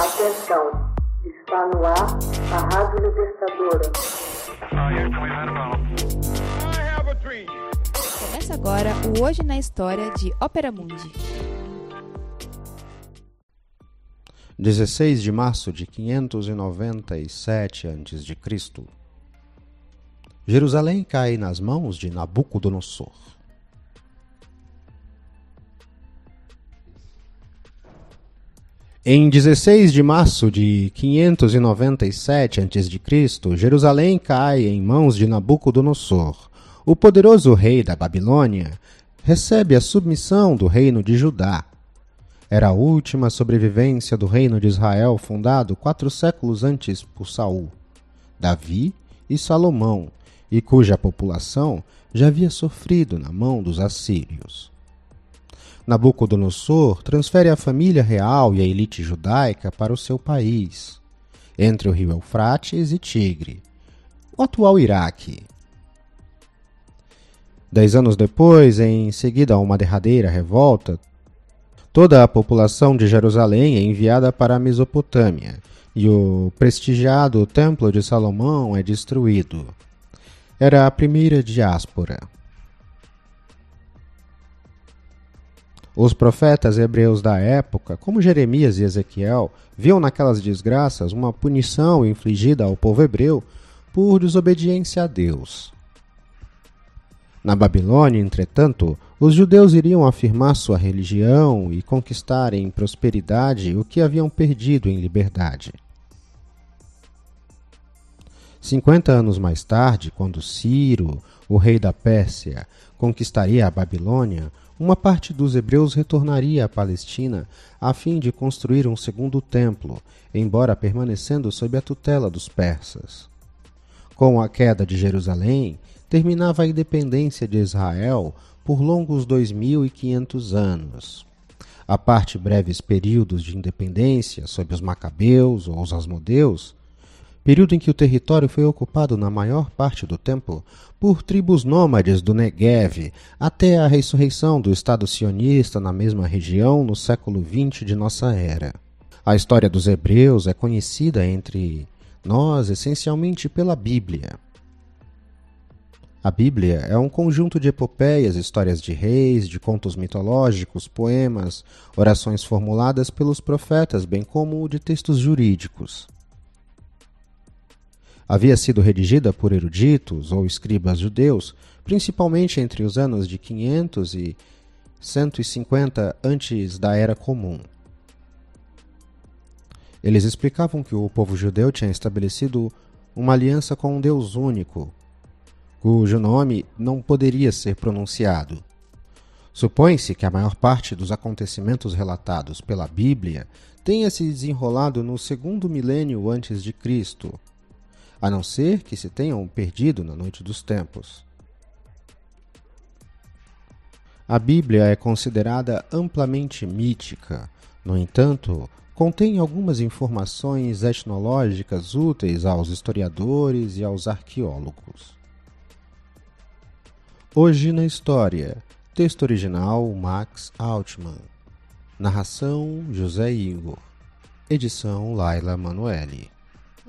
Atenção, está no ar a Rádio Libertadora. Começa agora o Hoje na História de Ópera Mundi. 16 de março de 597 a.C. Jerusalém cai nas mãos de Nabucodonosor. Em 16 de março de 597 a.C., Jerusalém cai em mãos de Nabucodonosor. O poderoso rei da Babilônia recebe a submissão do reino de Judá. Era a última sobrevivência do reino de Israel fundado quatro séculos antes por Saul, Davi e Salomão, e cuja população já havia sofrido na mão dos assírios. Nabucodonosor transfere a família real e a elite judaica para o seu país, entre o rio Eufrates e Tigre, o atual Iraque. Dez anos depois, em seguida a uma derradeira revolta, toda a população de Jerusalém é enviada para a Mesopotâmia e o prestigiado Templo de Salomão é destruído. Era a primeira diáspora. Os profetas hebreus da época, como Jeremias e Ezequiel, viam naquelas desgraças uma punição infligida ao povo hebreu por desobediência a Deus. Na Babilônia, entretanto, os judeus iriam afirmar sua religião e conquistar em prosperidade o que haviam perdido em liberdade. Cinquenta anos mais tarde, quando Ciro, o rei da Pérsia, conquistaria a Babilônia, uma parte dos hebreus retornaria à Palestina a fim de construir um segundo templo, embora permanecendo sob a tutela dos persas. Com a queda de Jerusalém, terminava a independência de Israel por longos 2.500 anos. A parte breves períodos de independência sob os Macabeus ou os Asmodeus período em que o território foi ocupado na maior parte do tempo por tribos nômades do Negev, até a ressurreição do Estado sionista na mesma região no século XX de nossa era. A história dos hebreus é conhecida entre nós essencialmente pela Bíblia. A Bíblia é um conjunto de epopeias, histórias de reis, de contos mitológicos, poemas, orações formuladas pelos profetas, bem como de textos jurídicos havia sido redigida por eruditos ou escribas judeus, principalmente entre os anos de 500 e 150 antes da Era Comum. Eles explicavam que o povo judeu tinha estabelecido uma aliança com um Deus único, cujo nome não poderia ser pronunciado. Supõe-se que a maior parte dos acontecimentos relatados pela Bíblia tenha se desenrolado no segundo milênio antes de Cristo, a não ser que se tenham perdido na noite dos tempos. A Bíblia é considerada amplamente mítica, no entanto, contém algumas informações etnológicas úteis aos historiadores e aos arqueólogos. Hoje na História, texto original Max Altman, narração José Igor, edição Laila Manuelle.